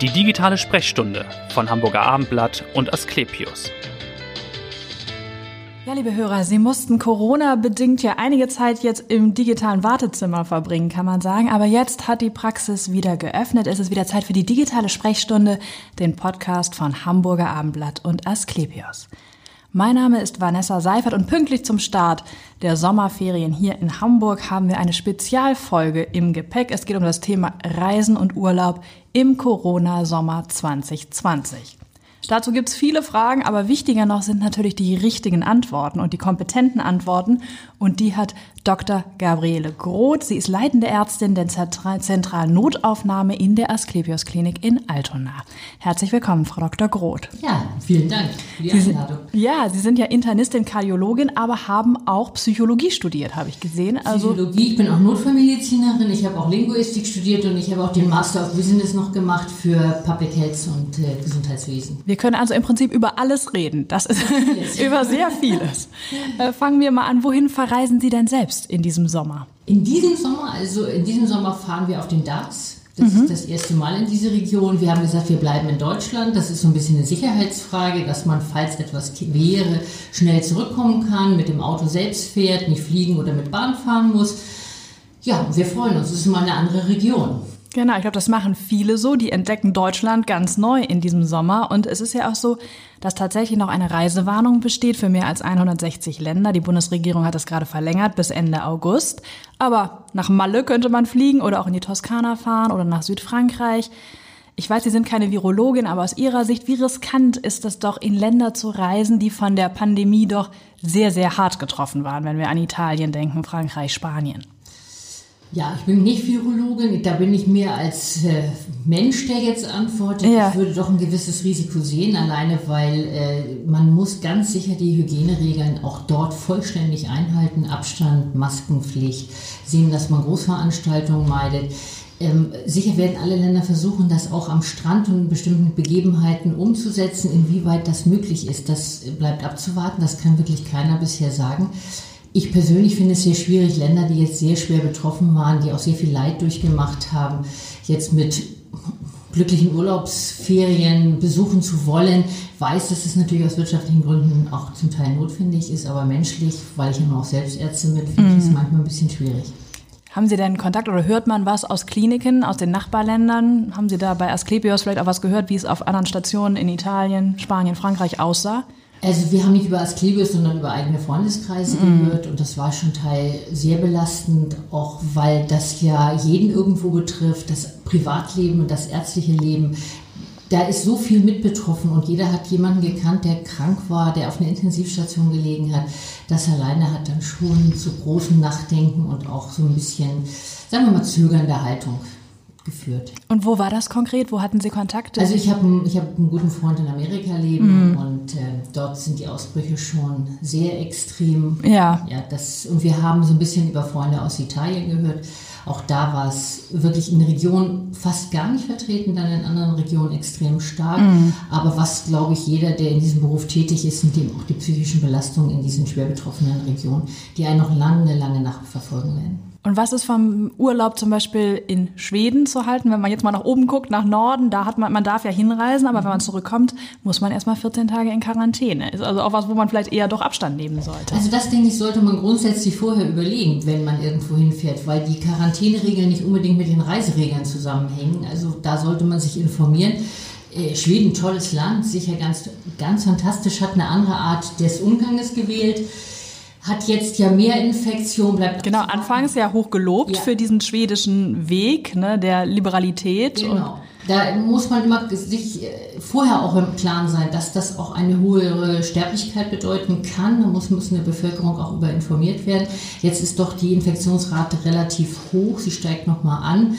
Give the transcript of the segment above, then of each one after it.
Die digitale Sprechstunde von Hamburger Abendblatt und Asklepios. Ja, liebe Hörer, Sie mussten Corona-bedingt ja einige Zeit jetzt im digitalen Wartezimmer verbringen, kann man sagen. Aber jetzt hat die Praxis wieder geöffnet. Es ist wieder Zeit für die digitale Sprechstunde, den Podcast von Hamburger Abendblatt und Asklepios. Mein Name ist Vanessa Seifert und pünktlich zum Start der Sommerferien hier in Hamburg haben wir eine Spezialfolge im Gepäck. Es geht um das Thema Reisen und Urlaub im Corona-Sommer 2020. Dazu gibt's viele Fragen, aber wichtiger noch sind natürlich die richtigen Antworten und die kompetenten Antworten. Und die hat Dr. Gabriele Groth. Sie ist leitende Ärztin der zentralen Notaufnahme in der Asklepios Klinik in Altona. Herzlich willkommen, Frau Dr. Groth. Ja, vielen Dank für die Einladung. ja, Sie sind ja Internistin, Kardiologin, aber haben auch Psychologie studiert, habe ich gesehen. Also Psychologie, ich bin auch Notfallmedizinerin, ich habe auch Linguistik studiert und ich habe auch den Master of Business noch gemacht für Public Health und äh, Gesundheitswesen. Wir können also im Prinzip über alles reden. Das ist über sehr vieles. Äh, fangen wir mal an. Wohin verreisen Sie denn selbst? Selbst in diesem Sommer? In diesem Sommer, also in diesem Sommer fahren wir auf den Darts. Das mhm. ist das erste Mal in diese Region. Wir haben gesagt, wir bleiben in Deutschland. Das ist so ein bisschen eine Sicherheitsfrage, dass man, falls etwas wäre, schnell zurückkommen kann, mit dem Auto selbst fährt, nicht fliegen oder mit Bahn fahren muss. Ja, wir freuen uns. Es ist mal eine andere Region. Genau, ich glaube, das machen viele so. Die entdecken Deutschland ganz neu in diesem Sommer. Und es ist ja auch so, dass tatsächlich noch eine Reisewarnung besteht für mehr als 160 Länder. Die Bundesregierung hat das gerade verlängert bis Ende August. Aber nach Malle könnte man fliegen oder auch in die Toskana fahren oder nach Südfrankreich. Ich weiß, Sie sind keine Virologin, aber aus Ihrer Sicht, wie riskant ist es doch, in Länder zu reisen, die von der Pandemie doch sehr, sehr hart getroffen waren, wenn wir an Italien denken, Frankreich, Spanien? Ja, ich bin nicht Virologin, da bin ich mehr als äh, Mensch, der jetzt antwortet. Ja. Ich würde doch ein gewisses Risiko sehen, alleine weil äh, man muss ganz sicher die Hygieneregeln auch dort vollständig einhalten. Abstand, Maskenpflicht, sehen, dass man Großveranstaltungen meidet. Ähm, sicher werden alle Länder versuchen, das auch am Strand und in bestimmten Begebenheiten umzusetzen. Inwieweit das möglich ist, das bleibt abzuwarten. Das kann wirklich keiner bisher sagen. Ich persönlich finde es sehr schwierig, Länder, die jetzt sehr schwer betroffen waren, die auch sehr viel Leid durchgemacht haben, jetzt mit glücklichen Urlaubsferien besuchen zu wollen, weiß, dass es natürlich aus wirtschaftlichen Gründen auch zum Teil notwendig ist, aber menschlich, weil ich immer auch selbst Ärztin bin, finde ich es mhm. manchmal ein bisschen schwierig. Haben Sie denn Kontakt oder hört man was aus Kliniken, aus den Nachbarländern? Haben Sie da bei Asklepios vielleicht auch was gehört, wie es auf anderen Stationen in Italien, Spanien, Frankreich aussah? Also wir haben nicht über Asklepios, sondern über eigene Freundeskreise mm. gehört und das war schon Teil sehr belastend, auch weil das ja jeden irgendwo betrifft, das Privatleben und das ärztliche Leben. Da ist so viel mit betroffen und jeder hat jemanden gekannt, der krank war, der auf einer Intensivstation gelegen hat. Das alleine hat dann schon zu großem Nachdenken und auch so ein bisschen, sagen wir mal, zögernde Haltung geführt. Und wo war das konkret? Wo hatten Sie Kontakte? Also ich habe ich hab einen guten Freund in Amerika leben mhm. und äh, dort sind die Ausbrüche schon sehr extrem. Ja. ja das, und wir haben so ein bisschen über Freunde aus Italien gehört. Auch da war es wirklich in der Region fast gar nicht vertreten, dann in anderen Regionen extrem stark. Mhm. Aber was, glaube ich, jeder, der in diesem Beruf tätig ist, sind eben auch die psychischen Belastungen in diesen schwer betroffenen Regionen, die einen noch lange, lange nachverfolgen werden. Und was ist vom Urlaub zum Beispiel in Schweden zu halten? Wenn man jetzt mal nach oben guckt, nach Norden, da hat man, man darf ja hinreisen, aber wenn man zurückkommt, muss man erstmal 14 Tage in Quarantäne. Ist also auch was, wo man vielleicht eher doch Abstand nehmen sollte. Also das, denke ich, sollte man grundsätzlich vorher überlegen, wenn man irgendwo hinfährt, weil die Quarantäneregeln nicht unbedingt mit den Reiseregeln zusammenhängen. Also da sollte man sich informieren. Äh, Schweden, tolles Land, sicher ganz, ganz fantastisch, hat eine andere Art des Umganges gewählt hat jetzt ja mehr Infektion, bleibt. Genau, anfangs ja hoch gelobt ja. für diesen schwedischen Weg ne, der Liberalität. Genau. da muss man immer sich äh, vorher auch im Klaren sein, dass das auch eine hohe Sterblichkeit bedeuten kann. Da muss, muss eine Bevölkerung auch über informiert werden. Jetzt ist doch die Infektionsrate relativ hoch, sie steigt nochmal an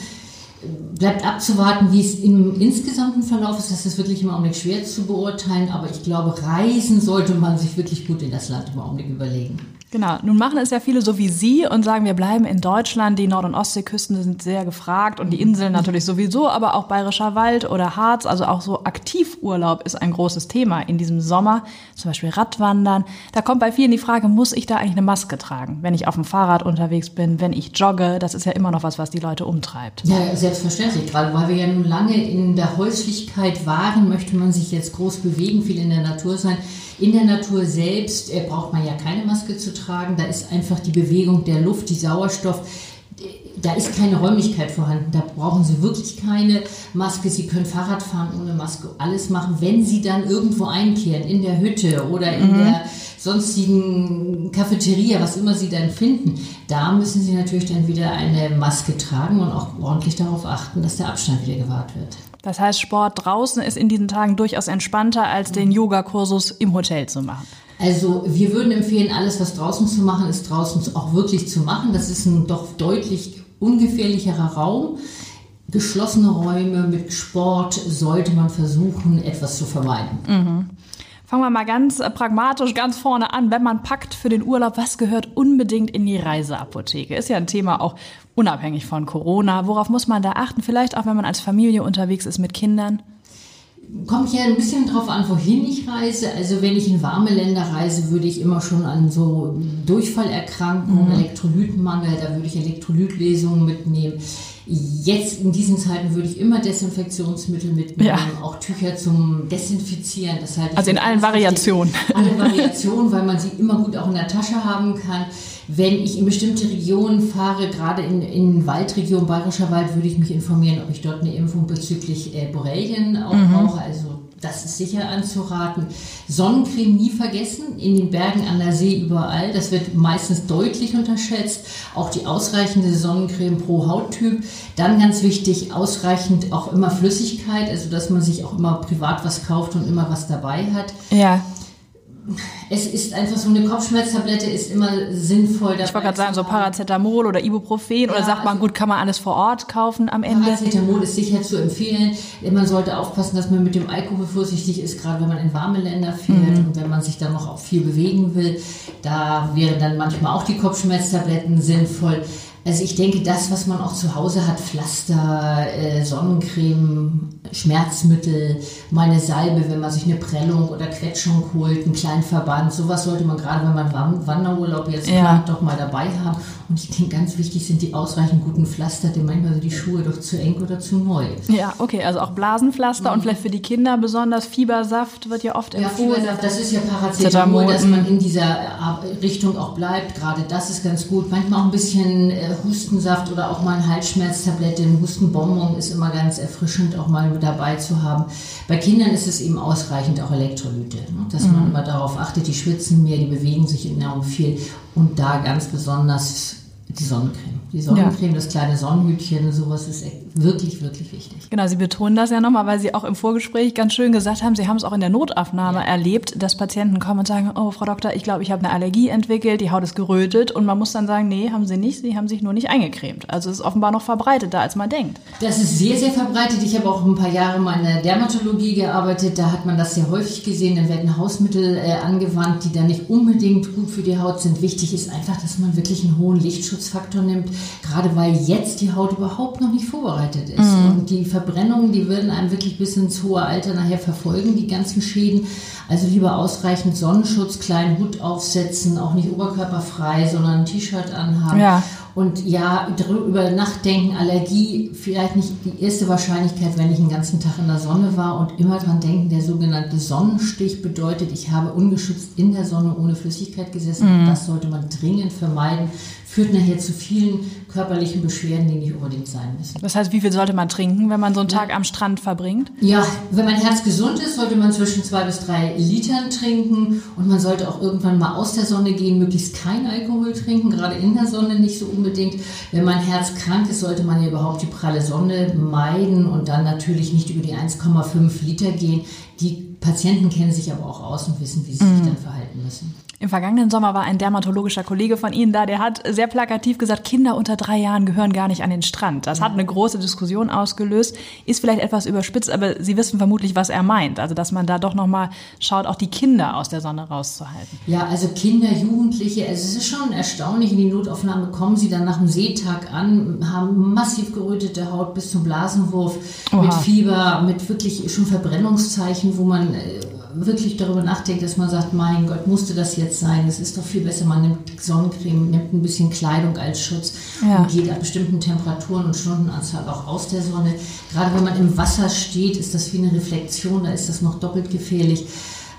bleibt abzuwarten, wie es im insgesamten Verlauf ist. Das ist wirklich im Augenblick schwer zu beurteilen, aber ich glaube, reisen sollte man sich wirklich gut in das Land im Augenblick überlegen. Genau, nun machen es ja viele so wie Sie und sagen, wir bleiben in Deutschland. Die Nord- und Ostseeküsten sind sehr gefragt und die Inseln natürlich sowieso, aber auch Bayerischer Wald oder Harz, also auch so Aktivurlaub ist ein großes Thema in diesem Sommer. Zum Beispiel Radwandern. Da kommt bei vielen die Frage, muss ich da eigentlich eine Maske tragen, wenn ich auf dem Fahrrad unterwegs bin, wenn ich jogge? Das ist ja immer noch was, was die Leute umtreibt. Ja, selbstverständlich. Gerade weil wir ja nun lange in der Häuslichkeit waren, möchte man sich jetzt groß bewegen, viel in der Natur sein. In der Natur selbst äh, braucht man ja keine Maske zu tragen. Da ist einfach die Bewegung der Luft, die Sauerstoff. Da ist keine Räumlichkeit vorhanden. Da brauchen Sie wirklich keine Maske. Sie können Fahrrad fahren ohne Maske, alles machen. Wenn Sie dann irgendwo einkehren, in der Hütte oder in mhm. der sonstigen Cafeteria, was immer Sie dann finden, da müssen Sie natürlich dann wieder eine Maske tragen und auch ordentlich darauf achten, dass der Abstand wieder gewahrt wird. Das heißt, Sport draußen ist in diesen Tagen durchaus entspannter, als den Yogakursus im Hotel zu machen. Also wir würden empfehlen, alles, was draußen zu machen ist, draußen auch wirklich zu machen. Das ist ein doch deutlich ungefährlicherer Raum. Geschlossene Räume mit Sport sollte man versuchen, etwas zu vermeiden. Mhm. Fangen wir mal ganz äh, pragmatisch ganz vorne an. Wenn man packt für den Urlaub, was gehört unbedingt in die Reiseapotheke? Ist ja ein Thema auch unabhängig von Corona. Worauf muss man da achten? Vielleicht auch, wenn man als Familie unterwegs ist mit Kindern? Kommt ja ein bisschen drauf an, wohin ich reise. Also wenn ich in warme Länder reise, würde ich immer schon an so Durchfallerkrankungen, mhm. Elektrolytenmangel, da würde ich Elektrolytlesungen mitnehmen. Jetzt in diesen Zeiten würde ich immer Desinfektionsmittel mitnehmen, ja. auch Tücher zum Desinfizieren. Das halte also in allen Variationen. Alle Variationen, weil man sie immer gut auch in der Tasche haben kann. Wenn ich in bestimmte Regionen fahre, gerade in, in Waldregionen, Bayerischer Wald, würde ich mich informieren, ob ich dort eine Impfung bezüglich äh, Borrelien auch mhm. brauche. Also das ist sicher anzuraten. Sonnencreme nie vergessen, in den Bergen, an der See, überall. Das wird meistens deutlich unterschätzt. Auch die ausreichende Sonnencreme pro Hauttyp. Dann ganz wichtig, ausreichend auch immer Flüssigkeit, also dass man sich auch immer privat was kauft und immer was dabei hat. Ja es ist einfach so eine Kopfschmerztablette ist immer sinnvoll. Ich wollte gerade sagen, so Paracetamol oder Ibuprofen ja, oder sagt man, also gut, kann man alles vor Ort kaufen am Ende? Paracetamol ist sicher zu empfehlen. Man sollte aufpassen, dass man mit dem Alkohol vorsichtig ist, gerade wenn man in warme Länder fährt mhm. und wenn man sich dann noch auch viel bewegen will. Da wären dann manchmal auch die Kopfschmerztabletten sinnvoll. Also ich denke, das, was man auch zu Hause hat, Pflaster, äh, Sonnencreme, Schmerzmittel, mal eine Salbe, wenn man sich eine Prellung oder Quetschung holt, einen kleinen Verband, sowas sollte man gerade, wenn man Wanderurlaub jetzt ja. plant, doch mal dabei haben. Und ich denke, ganz wichtig sind die ausreichend guten Pflaster, denn manchmal sind die Schuhe doch zu eng oder zu neu. Ja, okay, also auch Blasenpflaster mhm. und vielleicht für die Kinder besonders Fiebersaft wird ja oft empfohlen. Ja, Fiebersaft, das ist ja Paracetamol, dass man in dieser Richtung auch bleibt. Gerade das ist ganz gut. Manchmal auch ein bisschen äh, Hustensaft oder auch mal eine Halsschmerztablette, ein Hustenbonbon ist immer ganz erfrischend, auch mal dabei zu haben. Bei Kindern ist es eben ausreichend auch Elektrolyte, ne? dass mhm. man immer darauf achtet, die schwitzen mehr, die bewegen sich enorm viel und da ganz besonders die Sonnencreme. Die Sonnencreme, ja. das kleine Sonnenhütchen, sowas ist wirklich, wirklich wichtig. Genau, Sie betonen das ja nochmal, weil Sie auch im Vorgespräch ganz schön gesagt haben, Sie haben es auch in der Notaufnahme ja. erlebt, dass Patienten kommen und sagen, oh, Frau Doktor, ich glaube, ich habe eine Allergie entwickelt, die Haut ist gerötet und man muss dann sagen, nee, haben Sie nicht, Sie haben sich nur nicht eingecremt. Also es ist offenbar noch verbreiteter, als man denkt. Das ist sehr, sehr verbreitet. Ich habe auch ein paar Jahre mal in der Dermatologie gearbeitet, da hat man das sehr häufig gesehen, dann werden Hausmittel äh, angewandt, die dann nicht unbedingt gut für die Haut sind. Wichtig ist einfach, dass man wirklich einen hohen Lichtschutzfaktor nimmt, gerade weil jetzt die Haut überhaupt noch nicht vorbereitet ist. Mhm. Und die Verbrennungen, die würden einem wirklich bis ins hohe Alter nachher verfolgen, die ganzen Schäden. Also lieber ausreichend Sonnenschutz, kleinen Hut aufsetzen, auch nicht oberkörperfrei, sondern ein T-Shirt anhaben. Ja. Und ja, darüber nachdenken, Allergie, vielleicht nicht die erste Wahrscheinlichkeit, wenn ich den ganzen Tag in der Sonne war und immer dran denken, der sogenannte Sonnenstich bedeutet, ich habe ungeschützt in der Sonne ohne Flüssigkeit gesessen. Mhm. Das sollte man dringend vermeiden führt nachher zu vielen körperlichen Beschwerden, die nicht unbedingt sein müssen. Das heißt, wie viel sollte man trinken, wenn man so einen Tag am Strand verbringt? Ja, wenn mein Herz gesund ist, sollte man zwischen zwei bis drei Litern trinken und man sollte auch irgendwann mal aus der Sonne gehen, möglichst kein Alkohol trinken, gerade in der Sonne nicht so unbedingt. Wenn mein Herz krank ist, sollte man ja überhaupt die pralle Sonne meiden und dann natürlich nicht über die 1,5 Liter gehen. Die Patienten kennen sich aber auch aus und wissen, wie sie sich mhm. dann verhalten müssen. Im vergangenen Sommer war ein dermatologischer Kollege von Ihnen da, der hat sehr plakativ gesagt, Kinder unter drei Jahren gehören gar nicht an den Strand. Das hat eine große Diskussion ausgelöst, ist vielleicht etwas überspitzt, aber Sie wissen vermutlich, was er meint. Also, dass man da doch nochmal schaut, auch die Kinder aus der Sonne rauszuhalten. Ja, also Kinder, Jugendliche, also es ist schon erstaunlich, in die Notaufnahme kommen sie dann nach dem Seetag an, haben massiv gerötete Haut bis zum Blasenwurf, Oha. mit Fieber, mit wirklich schon Verbrennungszeichen, wo man äh, wirklich darüber nachdenkt, dass man sagt, mein Gott, musste das jetzt sein? Es ist doch viel besser, man nimmt Sonnencreme, nimmt ein bisschen Kleidung als Schutz ja. und geht an bestimmten Temperaturen und Stundenanzahl auch aus der Sonne. Gerade wenn man im Wasser steht, ist das wie eine Reflexion, da ist das noch doppelt gefährlich.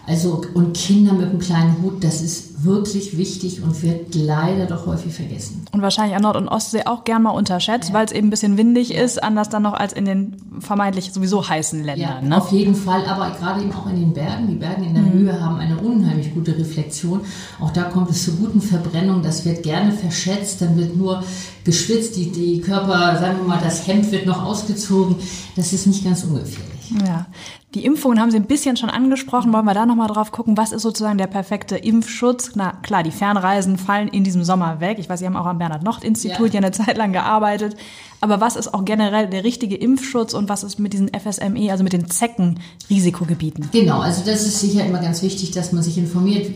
Also, und Kinder mit einem kleinen Hut, das ist wirklich wichtig und wird leider doch häufig vergessen. Und wahrscheinlich an Nord- und Ostsee auch gern mal unterschätzt, ja. weil es eben ein bisschen windig ja. ist, anders dann noch als in den vermeintlich sowieso heißen Ländern. Ja, ne? auf jeden Fall, aber gerade eben auch in den Bergen. Die Berge in der mhm. Höhe haben eine unheimlich gute Reflexion. Auch da kommt es zu guten Verbrennungen. Das wird gerne verschätzt, dann wird nur geschwitzt, die, die Körper, sagen wir mal, das Hemd wird noch ausgezogen. Das ist nicht ganz ungefährlich. Ja, die Impfungen haben Sie ein bisschen schon angesprochen. Wollen wir da nochmal drauf gucken? Was ist sozusagen der perfekte Impfschutz? Na klar, die Fernreisen fallen in diesem Sommer weg. Ich weiß, Sie haben auch am Bernhard-Nocht-Institut ja. ja eine Zeit lang gearbeitet. Aber was ist auch generell der richtige Impfschutz und was ist mit diesen FSME, also mit den Zecken-Risikogebieten? Genau, also das ist sicher immer ganz wichtig, dass man sich informiert.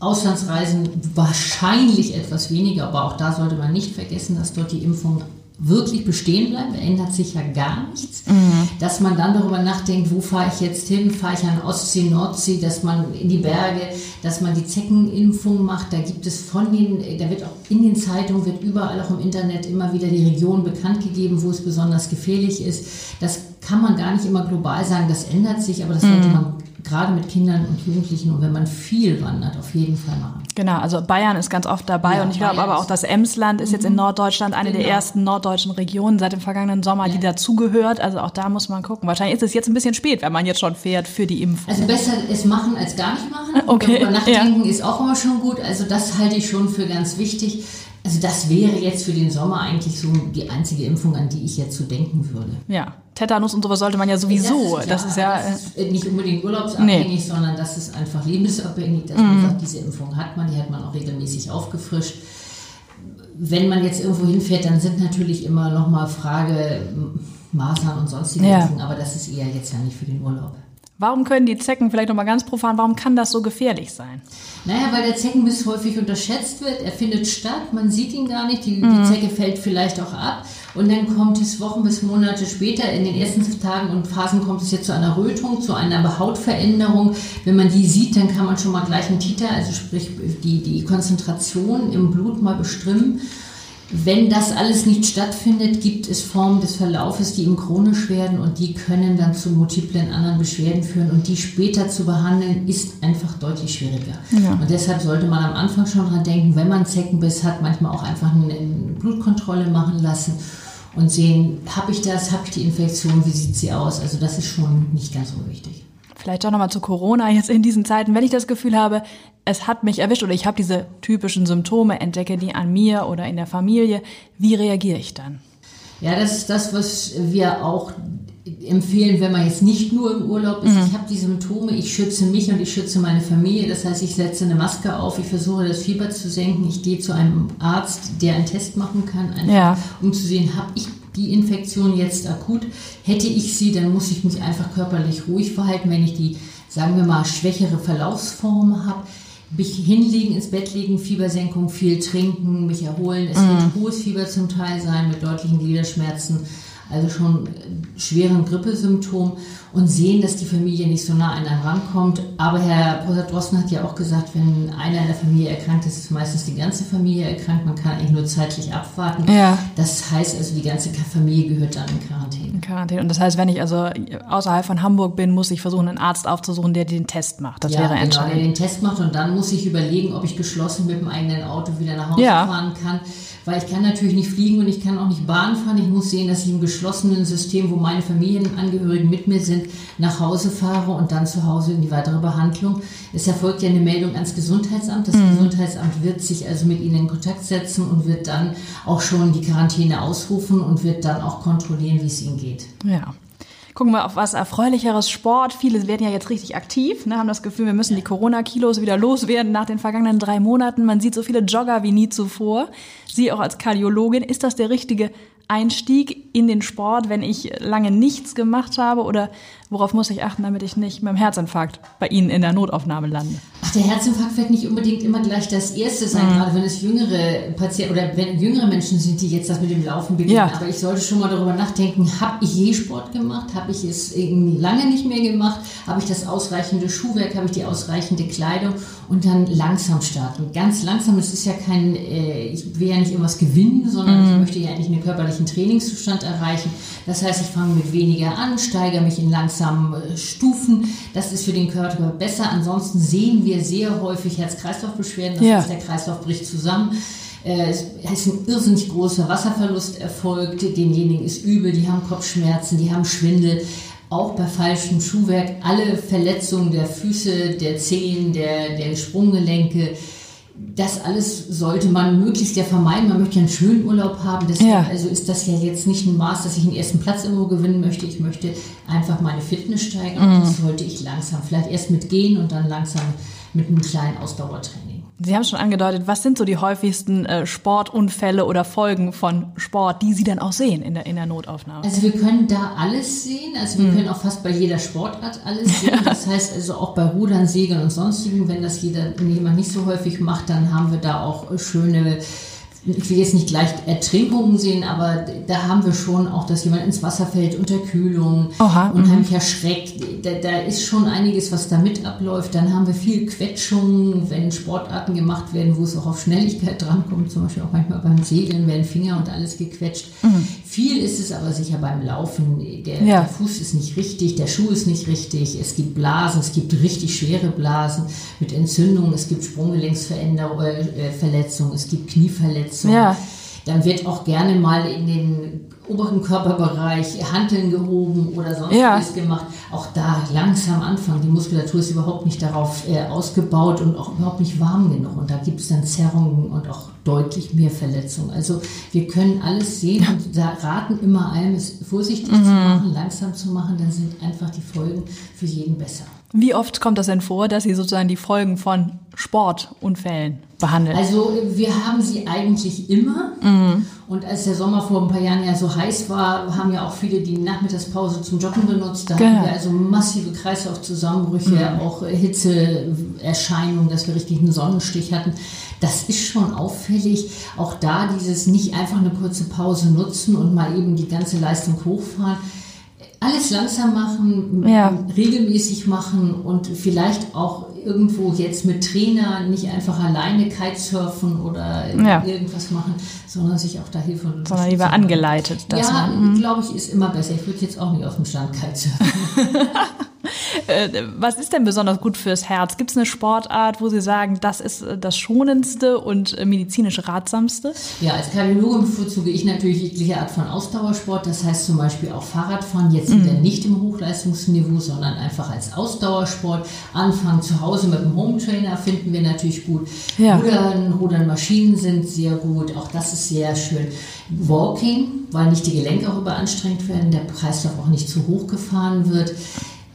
Auslandsreisen wahrscheinlich etwas weniger, aber auch da sollte man nicht vergessen, dass dort die Impfung wirklich bestehen bleiben, ändert sich ja gar nichts, mhm. dass man dann darüber nachdenkt, wo fahre ich jetzt hin, fahre ich an Ostsee, Nordsee, dass man in die Berge, dass man die Zeckenimpfung macht, da gibt es von den, da wird auch in den Zeitungen, wird überall auch im Internet immer wieder die Region bekannt gegeben, wo es besonders gefährlich ist. Das kann man gar nicht immer global sagen, das ändert sich, aber das sollte mhm. man gerade mit Kindern und Jugendlichen und wenn man viel wandert, auf jeden Fall machen. Genau, also Bayern ist ganz oft dabei ja, und ich glaube aber auch das Emsland ist mhm. jetzt in mhm. Norddeutschland eine genau. der ersten norddeutschen Regionen seit dem vergangenen Sommer, ja. die dazugehört. Also auch da muss man gucken. Wahrscheinlich ist es jetzt ein bisschen spät, wenn man jetzt schon fährt für die Impfung. Also besser es machen als gar nicht machen. Okay. Darüber nachdenken ja. ist auch immer schon gut. Also das halte ich schon für ganz wichtig. Also das wäre jetzt für den Sommer eigentlich so die einzige Impfung, an die ich jetzt so denken würde. Ja, Tetanus und sowas sollte man ja sowieso. Das ist ja, das ist, ja, nicht unbedingt urlaubsabhängig, nee. sondern das ist einfach lebensabhängig, dass man mhm. sagt, diese Impfung hat man, die hat man auch regelmäßig aufgefrischt. Wenn man jetzt irgendwo hinfährt, dann sind natürlich immer noch mal Frage Masern und sonstige ja. Impfungen, aber das ist eher jetzt ja nicht für den Urlaub. Warum können die Zecken, vielleicht nochmal ganz profan, warum kann das so gefährlich sein? Naja, weil der Zeckenbiss häufig unterschätzt wird. Er findet statt, man sieht ihn gar nicht, die, mhm. die Zecke fällt vielleicht auch ab. Und dann kommt es Wochen bis Monate später, in den ersten Tagen und Phasen kommt es jetzt zu einer Rötung, zu einer Hautveränderung. Wenn man die sieht, dann kann man schon mal gleich einen Titer, also sprich die, die Konzentration im Blut mal bestimmen. Wenn das alles nicht stattfindet, gibt es Formen des Verlaufes, die ihm chronisch werden und die können dann zu multiplen anderen Beschwerden führen und die später zu behandeln, ist einfach deutlich schwieriger. Ja. Und deshalb sollte man am Anfang schon dran denken, wenn man Zeckenbiss hat, manchmal auch einfach eine Blutkontrolle machen lassen und sehen, habe ich das, habe ich die Infektion, wie sieht sie aus? Also das ist schon nicht ganz unwichtig. Vielleicht auch nochmal zu Corona jetzt in diesen Zeiten, wenn ich das Gefühl habe, es hat mich erwischt oder ich habe diese typischen Symptome, entdecke die an mir oder in der Familie, wie reagiere ich dann? Ja, das ist das, was wir auch empfehlen, wenn man jetzt nicht nur im Urlaub ist. Mhm. Ich habe die Symptome, ich schütze mich und ich schütze meine Familie. Das heißt, ich setze eine Maske auf, ich versuche das Fieber zu senken, ich gehe zu einem Arzt, der einen Test machen kann, einfach, ja. um zu sehen, habe ich die Infektion jetzt akut. Hätte ich sie, dann muss ich mich einfach körperlich ruhig verhalten. Wenn ich die, sagen wir mal, schwächere Verlaufsform habe, mich hinlegen, ins Bett legen, Fiebersenkung, viel trinken, mich erholen. Es mhm. wird hohes Fieber zum Teil sein mit deutlichen Gliederschmerzen also schon schweren Grippesymptom und sehen, dass die Familie nicht so nah an einen rankommt. Aber Herr Professor Drosten hat ja auch gesagt, wenn einer in der Familie erkrankt ist, ist meistens die ganze Familie erkrankt. Man kann eigentlich nur zeitlich abwarten. Ja. Das heißt also, die ganze Familie gehört dann in Quarantäne. In Quarantäne. Und das heißt, wenn ich also außerhalb von Hamburg bin, muss ich versuchen, einen Arzt aufzusuchen, der den Test macht. Das ja, wäre genau, entscheidend. der den Test macht und dann muss ich überlegen, ob ich geschlossen mit dem eigenen Auto wieder nach Hause ja. fahren kann weil ich kann natürlich nicht fliegen und ich kann auch nicht Bahn fahren. Ich muss sehen, dass ich im geschlossenen System, wo meine Familienangehörigen mit mir sind, nach Hause fahre und dann zu Hause in die weitere Behandlung. Es erfolgt ja eine Meldung ans Gesundheitsamt. Das mhm. Gesundheitsamt wird sich also mit Ihnen in Kontakt setzen und wird dann auch schon die Quarantäne ausrufen und wird dann auch kontrollieren, wie es Ihnen geht. Ja. Gucken wir auf was Erfreulicheres Sport. Viele werden ja jetzt richtig aktiv, ne, haben das Gefühl, wir müssen die Corona-Kilos wieder loswerden nach den vergangenen drei Monaten. Man sieht so viele Jogger wie nie zuvor. Sie auch als Kardiologin, ist das der richtige Einstieg in den Sport, wenn ich lange nichts gemacht habe? Oder worauf muss ich achten, damit ich nicht mit dem Herzinfarkt bei Ihnen in der Notaufnahme lande? Ach, der Herzinfarkt wird nicht unbedingt immer gleich das Erste sein, mhm. gerade wenn es jüngere Patienten oder wenn jüngere Menschen sind, die jetzt das mit dem Laufen beginnen. Ja. Aber ich sollte schon mal darüber nachdenken, habe ich je Sport gemacht? Habe ich es lange nicht mehr gemacht? Habe ich das ausreichende Schuhwerk? Habe ich die ausreichende Kleidung? Und dann langsam starten. Ganz langsam, das ist ja kein, äh, ich will ja nicht irgendwas gewinnen, sondern mhm. ich möchte ja eigentlich einen körperlichen Trainingszustand erreichen. Das heißt, ich fange mit weniger an, steigere mich in langsamen äh, Stufen. Das ist für den Körper besser. Ansonsten sehen wir sehr häufig Herz-Kreislauf-Beschwerden. Das ja. heißt, der Kreislauf bricht zusammen. Äh, es ist ein irrsinnig großer Wasserverlust erfolgt. Denjenigen ist übel, die haben Kopfschmerzen, die haben Schwindel. Auch bei falschem Schuhwerk. Alle Verletzungen der Füße, der Zehen, der, der Sprunggelenke, das alles sollte man möglichst ja vermeiden. Man möchte ja einen schönen Urlaub haben. Deshalb ja. also ist das ja jetzt nicht ein Maß, dass ich den ersten Platz irgendwo gewinnen möchte. Ich möchte einfach meine Fitness steigern. Mhm. Das sollte ich langsam, vielleicht erst mit gehen und dann langsam mit einem kleinen Ausdauertraining. Sie haben schon angedeutet, was sind so die häufigsten äh, Sportunfälle oder Folgen von Sport, die Sie dann auch sehen in der, in der Notaufnahme? Also wir können da alles sehen. Also wir mhm. können auch fast bei jeder Sportart alles sehen. Das heißt also auch bei Rudern, Segeln und sonstigen, wenn das jeder, jemand nicht so häufig macht, dann haben wir da auch schöne ich will jetzt nicht gleich Ertrinkungen sehen, aber da haben wir schon auch, dass jemand ins Wasser fällt, Unterkühlung, Oha, unheimlich erschreckt. Da, da, ist schon einiges, was da mit abläuft. Dann haben wir viel Quetschungen, wenn Sportarten gemacht werden, wo es auch auf Schnelligkeit drankommt, zum Beispiel auch manchmal beim Segeln werden Finger und alles gequetscht. Mhm. Viel ist es aber sicher beim Laufen. Der, ja. der, Fuß ist nicht richtig, der Schuh ist nicht richtig, es gibt Blasen, es gibt richtig schwere Blasen mit Entzündungen, es gibt Sprunggelenksverletzungen, äh, es gibt Knieverletzungen. Verletzung. Ja. Dann wird auch gerne mal in den oberen Körperbereich Hanteln gehoben oder sonstiges ja. gemacht. Auch da langsam anfangen. Die Muskulatur ist überhaupt nicht darauf äh, ausgebaut und auch überhaupt nicht warm genug. Und da gibt es dann Zerrungen und auch deutlich mehr Verletzungen. Also wir können alles sehen ja. und da raten immer allem, es vorsichtig mhm. zu machen, langsam zu machen. Dann sind einfach die Folgen für jeden besser. Wie oft kommt das denn vor, dass Sie sozusagen die Folgen von Sportunfällen behandeln? Also wir haben sie eigentlich immer. Mhm. Und als der Sommer vor ein paar Jahren ja so heiß war, haben ja auch viele die Nachmittagspause zum Joggen benutzt. Da genau. haben wir also massive Kreislaufzusammenbrüche, mhm. auch Hitzeerscheinungen, dass wir richtig einen Sonnenstich hatten. Das ist schon auffällig. Auch da dieses nicht einfach eine kurze Pause nutzen und mal eben die ganze Leistung hochfahren alles langsam machen, ja. regelmäßig machen und vielleicht auch irgendwo jetzt mit Trainer nicht einfach alleine Kitesurfen oder ja. irgendwas machen, sondern sich auch da Hilfe und Sondern lieber angeleitet. Ja, mhm. glaube ich, ist immer besser. Ich würde jetzt auch nicht auf dem Stand Kitesurfen. Äh, was ist denn besonders gut fürs Herz? Gibt es eine Sportart, wo Sie sagen, das ist äh, das schonendste und äh, medizinisch ratsamste? Ja, als Kardiologe bevorzuge ich natürlich jegliche Art von Ausdauersport. Das heißt zum Beispiel auch Fahrradfahren, jetzt mhm. wieder nicht im Hochleistungsniveau, sondern einfach als Ausdauersport. Anfangen zu Hause mit dem Home Trainer finden wir natürlich gut. Ja. Rudern, Rudern Maschinen sind sehr gut. Auch das ist sehr schön. Walking, weil nicht die Gelenke auch überanstrengt werden, der Kreislauf auch nicht zu hoch gefahren wird.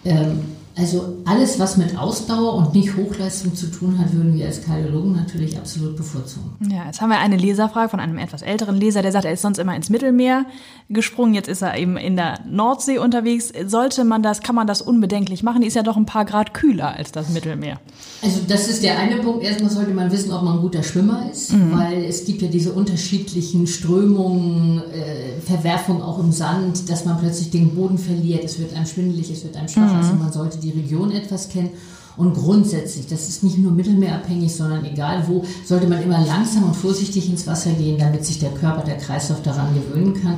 Ähm, also alles, was mit Ausdauer und nicht Hochleistung zu tun hat, würden wir als Kardiologen natürlich absolut bevorzugen. Ja, jetzt haben wir eine Leserfrage von einem etwas älteren Leser, der sagt, er ist sonst immer ins Mittelmeer gesprungen, jetzt ist er eben in der Nordsee unterwegs. Sollte man das, kann man das unbedenklich machen? Die ist ja doch ein paar Grad kühler als das Mittelmeer. Also das ist der eine Punkt. Erstmal sollte man wissen, ob man ein guter Schwimmer ist, mhm. weil es gibt ja diese unterschiedlichen Strömungen, äh, Verwerfungen auch im Sand, dass man plötzlich den Boden verliert, es wird einem schwindelig, es wird einem schwach. Mhm. Also man sollte die Region etwas kennen. Und grundsätzlich, das ist nicht nur mittelmeerabhängig, sondern egal wo, sollte man immer langsam und vorsichtig ins Wasser gehen, damit sich der Körper, der Kreislauf daran gewöhnen kann.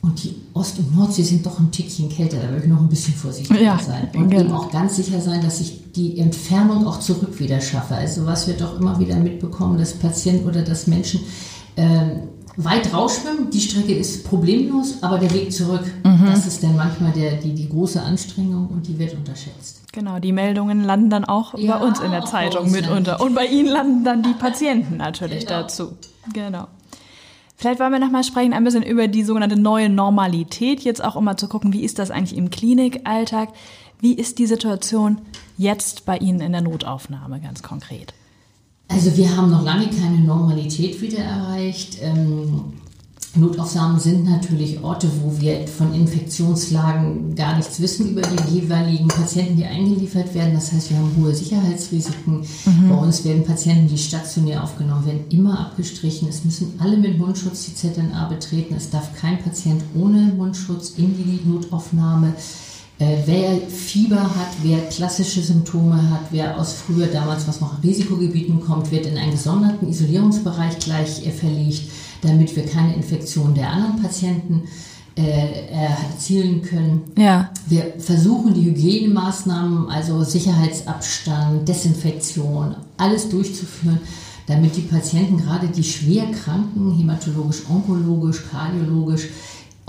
Und die Ost- und Nordsee sind doch ein Tickchen kälter, da würde ich noch ein bisschen vorsichtiger ja, sein. Und genau. eben auch ganz sicher sein, dass ich die Entfernung auch zurück wieder schaffe. Also was wir doch immer wieder mitbekommen, dass Patienten oder dass Menschen ähm, weit rausschwimmen. Die Strecke ist problemlos, aber der Weg zurück, mhm. das ist dann manchmal der, die, die große Anstrengung und die wird unterschätzt. Genau, die Meldungen landen dann auch ja, bei uns in der Zeitung mitunter. Und bei Ihnen landen dann die Patienten natürlich genau. dazu. Genau. Vielleicht wollen wir nochmal sprechen, ein bisschen über die sogenannte neue Normalität, jetzt auch immer zu gucken, wie ist das eigentlich im Klinikalltag? Wie ist die Situation jetzt bei Ihnen in der Notaufnahme ganz konkret? Also wir haben noch lange keine Normalität wieder erreicht. Ähm, Notaufnahmen sind natürlich Orte, wo wir von Infektionslagen gar nichts wissen über die jeweiligen Patienten, die eingeliefert werden. Das heißt, wir haben hohe Sicherheitsrisiken. Mhm. Bei uns werden Patienten, die stationär aufgenommen werden, immer abgestrichen. Es müssen alle mit Mundschutz die ZNA betreten. Es darf kein Patient ohne Mundschutz in die Notaufnahme. Äh, wer Fieber hat, wer klassische Symptome hat, wer aus früher damals, was noch Risikogebieten kommt, wird in einen gesonderten Isolierungsbereich gleich äh, verlegt damit wir keine Infektion der anderen Patienten äh, erzielen können. Ja. Wir versuchen die Hygienemaßnahmen, also Sicherheitsabstand, Desinfektion, alles durchzuführen, damit die Patienten, gerade die schwerkranken, hämatologisch, onkologisch, kardiologisch,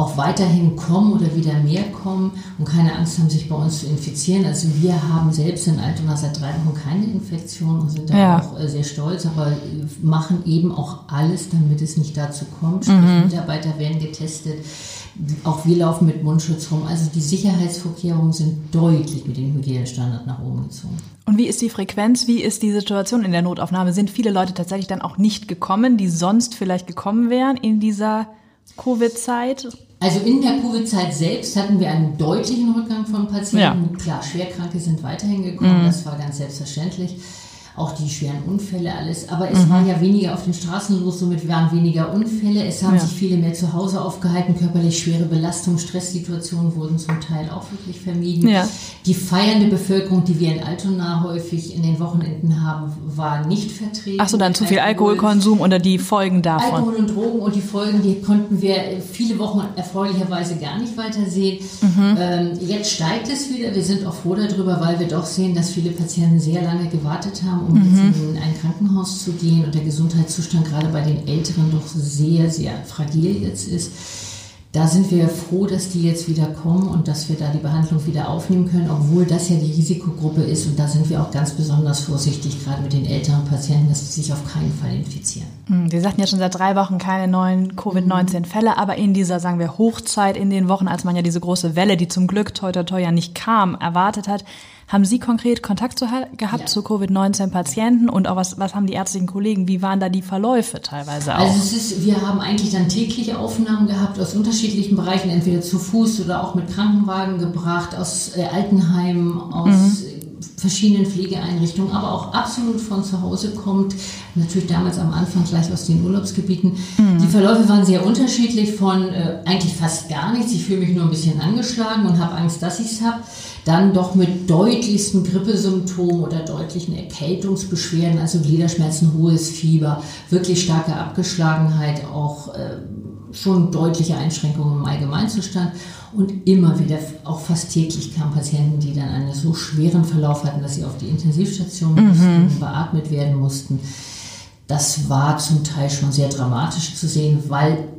auch weiterhin kommen oder wieder mehr kommen und keine Angst haben, sich bei uns zu infizieren. Also wir haben selbst in Altona seit drei Wochen keine Infektion und sind da ja. auch äh, sehr stolz, aber machen eben auch alles, damit es nicht dazu kommt. Sprich, mhm. Mitarbeiter werden getestet. Auch wir laufen mit Mundschutz rum. Also die Sicherheitsvorkehrungen sind deutlich mit dem Hygienestandard nach oben gezogen. Und wie ist die Frequenz? Wie ist die Situation in der Notaufnahme? Sind viele Leute tatsächlich dann auch nicht gekommen, die sonst vielleicht gekommen wären in dieser Covid-Zeit? Also in der Covid-Zeit selbst hatten wir einen deutlichen Rückgang von Patienten. Ja. Klar, Schwerkranke sind weiterhin gekommen, mhm. das war ganz selbstverständlich auch die schweren Unfälle, alles. Aber es mhm. war ja weniger auf den Straßen los, somit waren weniger Unfälle. Es haben ja. sich viele mehr zu Hause aufgehalten. Körperlich schwere Belastung, Stresssituationen wurden zum Teil auch wirklich vermieden. Ja. Die feiernde Bevölkerung, die wir in Altona häufig in den Wochenenden haben, war nicht vertreten. Achso, dann zu viel Alkoholkonsum oder die Folgen davon? Alkohol und Drogen und die Folgen, die konnten wir viele Wochen erfreulicherweise gar nicht weitersehen. Mhm. Ähm, jetzt steigt es wieder. Wir sind auch froh darüber, weil wir doch sehen, dass viele Patienten sehr lange gewartet haben um mhm. jetzt in ein Krankenhaus zu gehen und der Gesundheitszustand gerade bei den Älteren doch sehr, sehr fragil jetzt ist. Da sind wir froh, dass die jetzt wieder kommen und dass wir da die Behandlung wieder aufnehmen können, obwohl das ja die Risikogruppe ist. Und da sind wir auch ganz besonders vorsichtig, gerade mit den älteren Patienten, dass sie sich auf keinen Fall infizieren. Hm, wir sagten ja schon seit drei Wochen keine neuen Covid-19-Fälle, aber in dieser, sagen wir, Hochzeit, in den Wochen, als man ja diese große Welle, die zum Glück toi toi toi ja nicht kam, erwartet hat, haben Sie konkret Kontakt zu, gehabt ja. zu Covid-19-Patienten und auch was, was haben die ärztlichen Kollegen, wie waren da die Verläufe teilweise auch? Also es ist, wir haben eigentlich dann tägliche Aufnahmen gehabt aus unterschiedlichen Bereichen, entweder zu Fuß oder auch mit Krankenwagen gebracht, aus äh, Altenheimen, aus mhm verschiedenen Pflegeeinrichtungen, aber auch absolut von zu Hause kommt. Natürlich damals am Anfang gleich aus den Urlaubsgebieten. Mhm. Die Verläufe waren sehr unterschiedlich von äh, eigentlich fast gar nichts. Ich fühle mich nur ein bisschen angeschlagen und habe Angst, dass ich es habe. Dann doch mit deutlichsten Grippesymptomen oder deutlichen Erkältungsbeschwerden, also Gliederschmerzen, hohes Fieber, wirklich starke Abgeschlagenheit, auch äh, schon deutliche Einschränkungen im Allgemeinzustand. Und immer wieder, auch fast täglich, kamen Patienten, die dann einen so schweren Verlauf hatten, dass sie auf die Intensivstation mhm. mussten, beatmet werden mussten. Das war zum Teil schon sehr dramatisch zu sehen, weil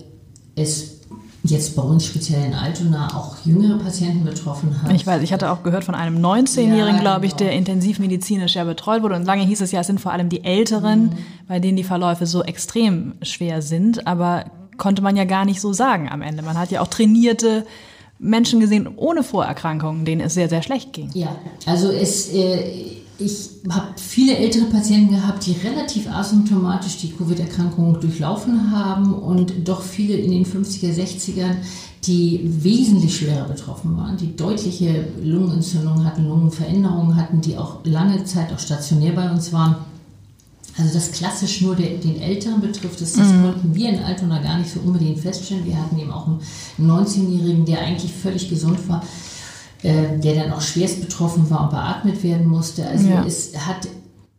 es jetzt bei uns speziell in Altona auch jüngere Patienten betroffen hat. Ich weiß, ich hatte auch gehört von einem 19-Jährigen, ja, glaube ich, genau. der intensivmedizinisch ja betreut wurde. Und lange hieß es ja, es sind vor allem die Älteren, mhm. bei denen die Verläufe so extrem schwer sind. Aber konnte man ja gar nicht so sagen am Ende. Man hat ja auch trainierte Menschen gesehen ohne Vorerkrankungen, denen es sehr, sehr schlecht ging. Ja, also es, äh, ich habe viele ältere Patienten gehabt, die relativ asymptomatisch die Covid-Erkrankung durchlaufen haben und doch viele in den 50er, 60ern, die wesentlich schwerer betroffen waren, die deutliche Lungenentzündungen hatten, Lungenveränderungen hatten, die auch lange Zeit auch stationär bei uns waren. Also das klassisch nur der, den Älteren betrifft, das, das mhm. konnten wir in Altona gar nicht so unbedingt feststellen. Wir hatten eben auch einen 19-Jährigen, der eigentlich völlig gesund war, äh, der dann auch schwerst betroffen war und beatmet werden musste. Also ja. es hat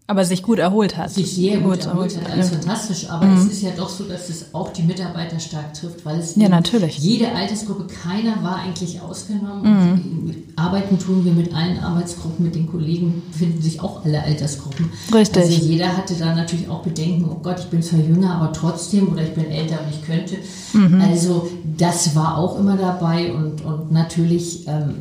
aber sich gut erholt hat. Sich sehr gut, gut erholt hat, alles ja. fantastisch. Aber mhm. es ist ja doch so, dass es auch die Mitarbeiter stark trifft, weil es ja, natürlich. jede Altersgruppe, keiner war eigentlich ausgenommen. Mhm. Arbeiten tun wir mit allen Arbeitsgruppen, mit den Kollegen befinden sich auch alle Altersgruppen. Richtig. Also jeder hatte da natürlich auch Bedenken, oh Gott, ich bin zwar jünger, aber trotzdem, oder ich bin älter und ich könnte. Mhm. Also das war auch immer dabei und, und natürlich... Ähm,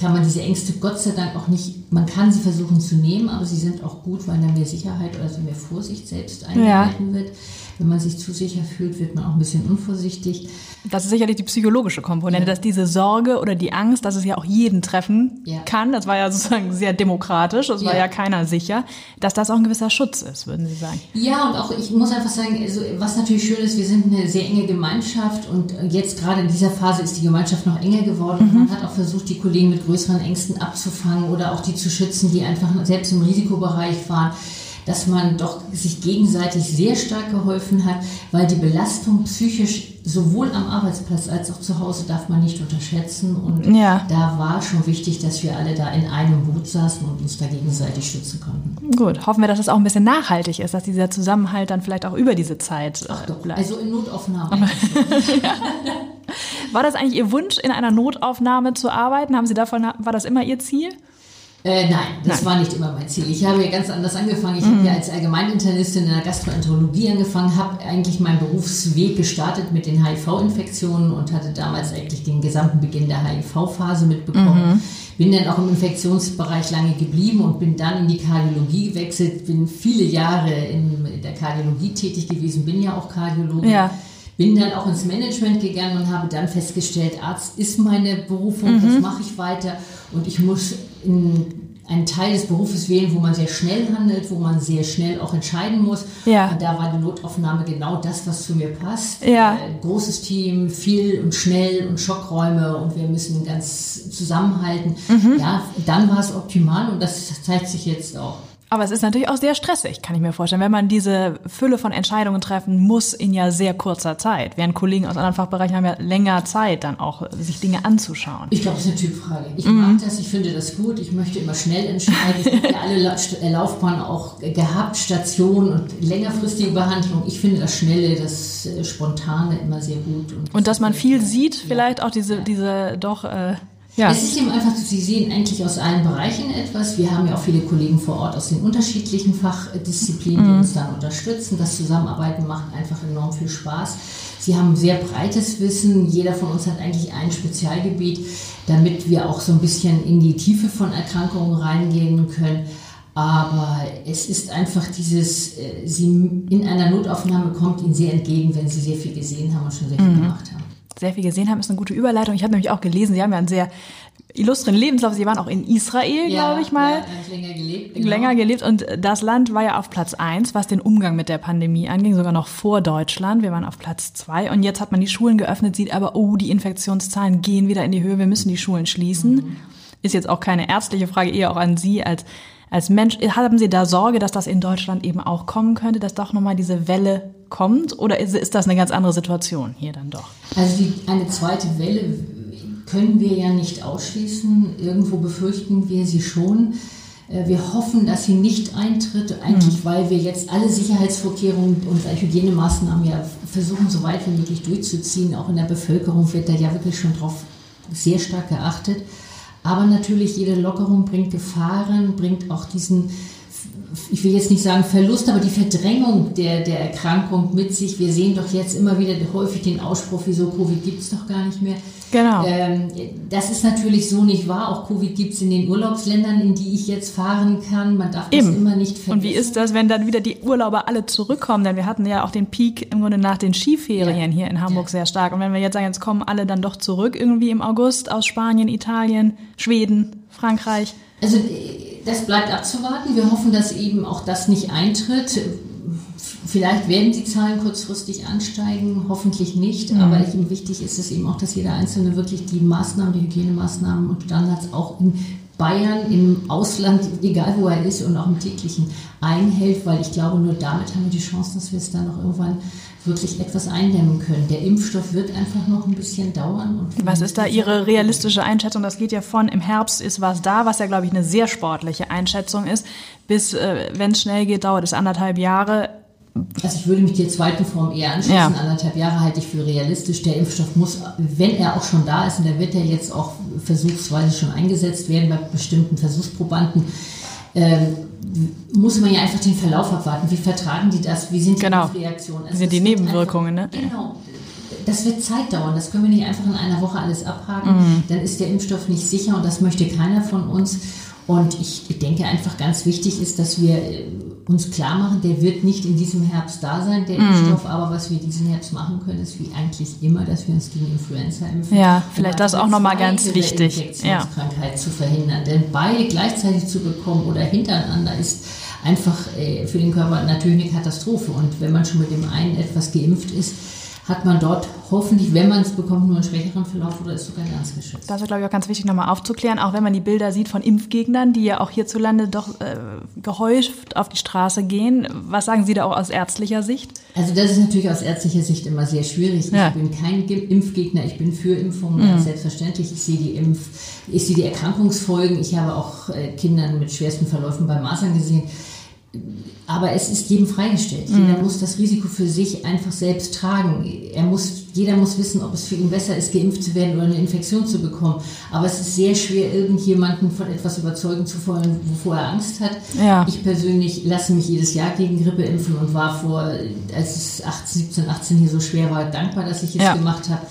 kann man diese Ängste Gott sei Dank auch nicht, man kann sie versuchen zu nehmen, aber sie sind auch gut, weil dann mehr Sicherheit oder also mehr Vorsicht selbst eingehalten ja. wird. Wenn man sich zu sicher fühlt, wird man auch ein bisschen unvorsichtig. Das ist sicherlich die psychologische Komponente, ja. dass diese Sorge oder die Angst, dass es ja auch jeden treffen ja. kann, das war ja sozusagen sehr demokratisch, das war ja keiner sicher, dass das auch ein gewisser Schutz ist, würden Sie sagen. Ja, und auch ich muss einfach sagen, also, was natürlich schön ist, wir sind eine sehr enge Gemeinschaft und jetzt gerade in dieser Phase ist die Gemeinschaft noch enger geworden. Mhm. Man hat auch versucht, die Kollegen mit größeren Ängsten abzufangen oder auch die zu schützen, die einfach selbst im Risikobereich waren dass man doch sich gegenseitig sehr stark geholfen hat, weil die Belastung psychisch sowohl am Arbeitsplatz als auch zu Hause darf man nicht unterschätzen. Und ja. da war schon wichtig, dass wir alle da in einem Boot saßen und uns da gegenseitig stützen konnten. Gut, hoffen wir, dass es auch ein bisschen nachhaltig ist, dass dieser Zusammenhalt dann vielleicht auch über diese Zeit Ach doch, bleibt. Also in Notaufnahme. ja. War das eigentlich Ihr Wunsch, in einer Notaufnahme zu arbeiten? Haben Sie davon, war das immer Ihr Ziel? Äh, nein, das nein. war nicht immer mein Ziel. Ich habe ja ganz anders angefangen. Ich mhm. habe ja als Allgemeininternistin in der Gastroenterologie angefangen, habe eigentlich meinen Berufsweg gestartet mit den HIV-Infektionen und hatte damals eigentlich den gesamten Beginn der HIV-Phase mitbekommen. Mhm. Bin dann auch im Infektionsbereich lange geblieben und bin dann in die Kardiologie gewechselt. Bin viele Jahre in der Kardiologie tätig gewesen, bin ja auch Kardiologe. Ja. Bin dann auch ins Management gegangen und habe dann festgestellt, Arzt ist meine Berufung, mhm. das mache ich weiter und ich muss einen Teil des Berufes wählen, wo man sehr schnell handelt, wo man sehr schnell auch entscheiden muss. Ja. Und da war die Notaufnahme genau das, was zu mir passt. Ja. Äh, großes Team, viel und schnell und Schockräume und wir müssen ganz zusammenhalten. Mhm. Ja, dann war es optimal und das zeigt sich jetzt auch. Aber es ist natürlich auch sehr stressig, kann ich mir vorstellen, wenn man diese Fülle von Entscheidungen treffen muss in ja sehr kurzer Zeit. Während Kollegen aus anderen Fachbereichen haben ja länger Zeit, dann auch sich Dinge anzuschauen. Ich glaube, das ist eine Typfrage. Ich mhm. mag das, ich finde das gut, ich möchte immer schnell entscheiden. Ich habe ja alle äh, Laufbahnen auch gehabt, Stationen und längerfristige Behandlung. Ich finde das Schnelle, das äh, Spontane immer sehr gut. Und, und dass man viel sieht, vielleicht ja. auch diese, diese doch... Äh, ja. Es ist eben einfach, Sie sehen eigentlich aus allen Bereichen etwas. Wir haben ja auch viele Kollegen vor Ort aus den unterschiedlichen Fachdisziplinen, die mhm. uns dann unterstützen. Das Zusammenarbeiten macht einfach enorm viel Spaß. Sie haben sehr breites Wissen. Jeder von uns hat eigentlich ein Spezialgebiet, damit wir auch so ein bisschen in die Tiefe von Erkrankungen reingehen können. Aber es ist einfach dieses, äh, Sie in einer Notaufnahme kommt Ihnen sehr entgegen, wenn Sie sehr viel gesehen haben und schon sehr viel mhm. gemacht haben sehr viel gesehen haben, ist eine gute Überleitung. Ich habe nämlich auch gelesen, Sie haben ja einen sehr illustren Lebenslauf. Sie waren auch in Israel, ja, glaube ich mal. Ja, länger gelebt. Genau. Länger gelebt. Und das Land war ja auf Platz eins, was den Umgang mit der Pandemie anging, sogar noch vor Deutschland. Wir waren auf Platz zwei. Und jetzt hat man die Schulen geöffnet, sieht aber, oh, die Infektionszahlen gehen wieder in die Höhe. Wir müssen die Schulen schließen. Mhm. Ist jetzt auch keine ärztliche Frage, eher auch an Sie als als Mensch, haben Sie da Sorge, dass das in Deutschland eben auch kommen könnte, dass doch nochmal diese Welle kommt? Oder ist, ist das eine ganz andere Situation hier dann doch? Also die, eine zweite Welle können wir ja nicht ausschließen. Irgendwo befürchten wir sie schon. Äh, wir hoffen, dass sie nicht eintritt, eigentlich mhm. weil wir jetzt alle Sicherheitsvorkehrungen und Hygienemaßnahmen ja versuchen, so weit wie möglich durchzuziehen. Auch in der Bevölkerung wird da ja wirklich schon drauf sehr stark geachtet. Aber natürlich, jede Lockerung bringt Gefahren, bringt auch diesen, ich will jetzt nicht sagen Verlust, aber die Verdrängung der, der Erkrankung mit sich. Wir sehen doch jetzt immer wieder häufig den Ausspruch, wieso Covid gibt es doch gar nicht mehr. Genau. Ähm, das ist natürlich so nicht wahr. Auch Covid gibt es in den Urlaubsländern, in die ich jetzt fahren kann. Man darf Eben. das immer nicht vergessen. Und wie ist das, wenn dann wieder die Urlauber alle zurückkommen? Denn wir hatten ja auch den Peak im Grunde nach den Skiferien ja. hier in Hamburg ja. sehr stark. Und wenn wir jetzt sagen, jetzt kommen alle dann doch zurück irgendwie im August aus Spanien, Italien, Schweden, Frankreich. Also das bleibt abzuwarten. Wir hoffen, dass eben auch das nicht eintritt Vielleicht werden die Zahlen kurzfristig ansteigen, hoffentlich nicht, mhm. aber eben wichtig ist es eben auch, dass jeder Einzelne wirklich die Maßnahmen, die Hygienemaßnahmen und Standards auch in Bayern, im Ausland, egal wo er ist und auch im täglichen einhält, weil ich glaube, nur damit haben wir die Chance, dass wir es dann noch irgendwann wirklich etwas eindämmen können. Der Impfstoff wird einfach noch ein bisschen dauern. was ist da Ihre realistische Einschätzung? Das geht ja von im Herbst ist was da, was ja, glaube ich, eine sehr sportliche Einschätzung ist, bis, äh, wenn es schnell geht, dauert es anderthalb Jahre. Also ich würde mich der zweiten Form eher anschließen. Ja. Anderthalb Jahre halte ich für realistisch. Der Impfstoff muss, wenn er auch schon da ist, und der wird ja jetzt auch versuchsweise schon eingesetzt werden bei bestimmten Versuchsprobanden, ähm, muss man ja einfach den Verlauf abwarten. Wie vertragen die das? Wie sind die genau. Reaktionen? Also Wie sind die Nebenwirkungen? Einfach, ne? Genau das wird Zeit dauern. Das können wir nicht einfach in einer Woche alles abhaken. Mhm. Dann ist der Impfstoff nicht sicher und das möchte keiner von uns. Und ich denke einfach ganz wichtig ist, dass wir uns klar machen, der wird nicht in diesem Herbst da sein, der mm. Impfstoff, aber was wir diesen Herbst machen können, ist wie eigentlich immer, dass wir uns gegen Influenza impfen. Ja, vielleicht das auch nochmal ganz wichtig. Infektionskrankheit ja. zu verhindern. Denn beide gleichzeitig zu bekommen oder hintereinander ist einfach äh, für den Körper natürlich eine Katastrophe. Und wenn man schon mit dem einen etwas geimpft ist, hat man dort hoffentlich, wenn man es bekommt, nur einen schwächeren Verlauf oder ist sogar ganz geschützt. Das ist, glaube ich, auch ganz wichtig nochmal aufzuklären, auch wenn man die Bilder sieht von Impfgegnern, die ja auch hierzulande doch äh, gehäuft auf die Straße gehen. Was sagen Sie da auch aus ärztlicher Sicht? Also das ist natürlich aus ärztlicher Sicht immer sehr schwierig. Ja. Ich bin kein Impfgegner, ich bin für Impfungen, mhm. selbstverständlich. Ich sehe die Impf, ich sehe die Erkrankungsfolgen. Ich habe auch äh, Kindern mit schwersten Verläufen bei Masern gesehen aber es ist jedem freigestellt. Mhm. Jeder muss das Risiko für sich einfach selbst tragen. Er muss, jeder muss wissen, ob es für ihn besser ist, geimpft zu werden oder eine Infektion zu bekommen. Aber es ist sehr schwer, irgendjemanden von etwas überzeugen zu wollen, wovor er Angst hat. Ja. Ich persönlich lasse mich jedes Jahr gegen Grippe impfen und war vor, als es 18, 17, 18 hier so schwer war, dankbar, dass ich es ja. gemacht habe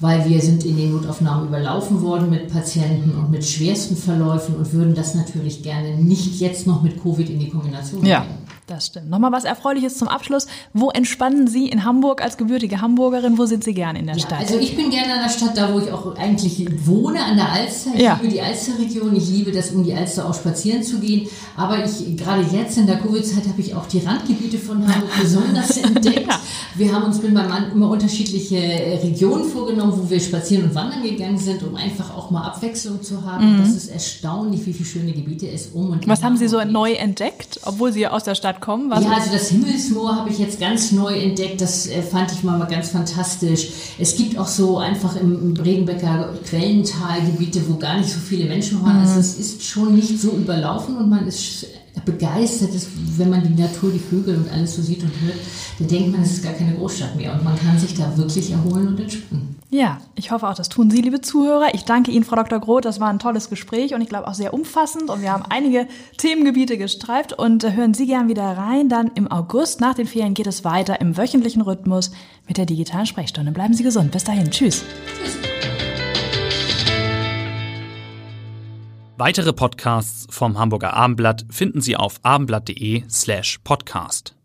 weil wir sind in den Notaufnahmen überlaufen worden mit Patienten und mit schwersten Verläufen und würden das natürlich gerne nicht jetzt noch mit Covid in die Kombination ja. bringen. Das stimmt. Nochmal was Erfreuliches zum Abschluss. Wo entspannen Sie in Hamburg als gebürtige Hamburgerin? Wo sind Sie gern in der ja, Stadt? Also ich bin gerne in der Stadt, da wo ich auch eigentlich wohne, an der Alster. Ich ja. liebe die Alsterregion. Ich liebe das, um die Alster auch spazieren zu gehen. Aber ich, gerade jetzt in der Covid-Zeit habe ich auch die Randgebiete von Hamburg besonders entdeckt. Ja. Wir haben uns mit meinem Mann immer unterschiedliche Regionen vorgenommen, wo wir spazieren und wandern gegangen sind, um einfach auch mal Abwechslung zu haben. Mhm. Das ist erstaunlich, wie viele schöne Gebiete es um und Was haben Sie so neu entdeckt, obwohl Sie aus der Stadt kommen? Was ja, also das Himmelsmoor habe ich jetzt ganz neu entdeckt. Das äh, fand ich mal ganz fantastisch. Es gibt auch so einfach im Bregenbecker Quellental Gebiete, wo gar nicht so viele Menschen waren. Mhm. Also es ist schon nicht so überlaufen und man ist begeistert ist, wenn man die Natur, die Vögel und alles so sieht und hört, dann denkt man, es ist gar keine Großstadt mehr und man kann sich da wirklich erholen und entspannen. Ja, ich hoffe auch, das tun Sie, liebe Zuhörer. Ich danke Ihnen, Frau Dr. Groth. Das war ein tolles Gespräch und ich glaube auch sehr umfassend und wir haben einige Themengebiete gestreift und äh, hören Sie gern wieder rein. Dann im August nach den Ferien geht es weiter im wöchentlichen Rhythmus mit der digitalen Sprechstunde. Bleiben Sie gesund. Bis dahin. Tschüss. Tschüss. Weitere Podcasts vom Hamburger Abendblatt finden Sie auf abendblatt.de slash podcast.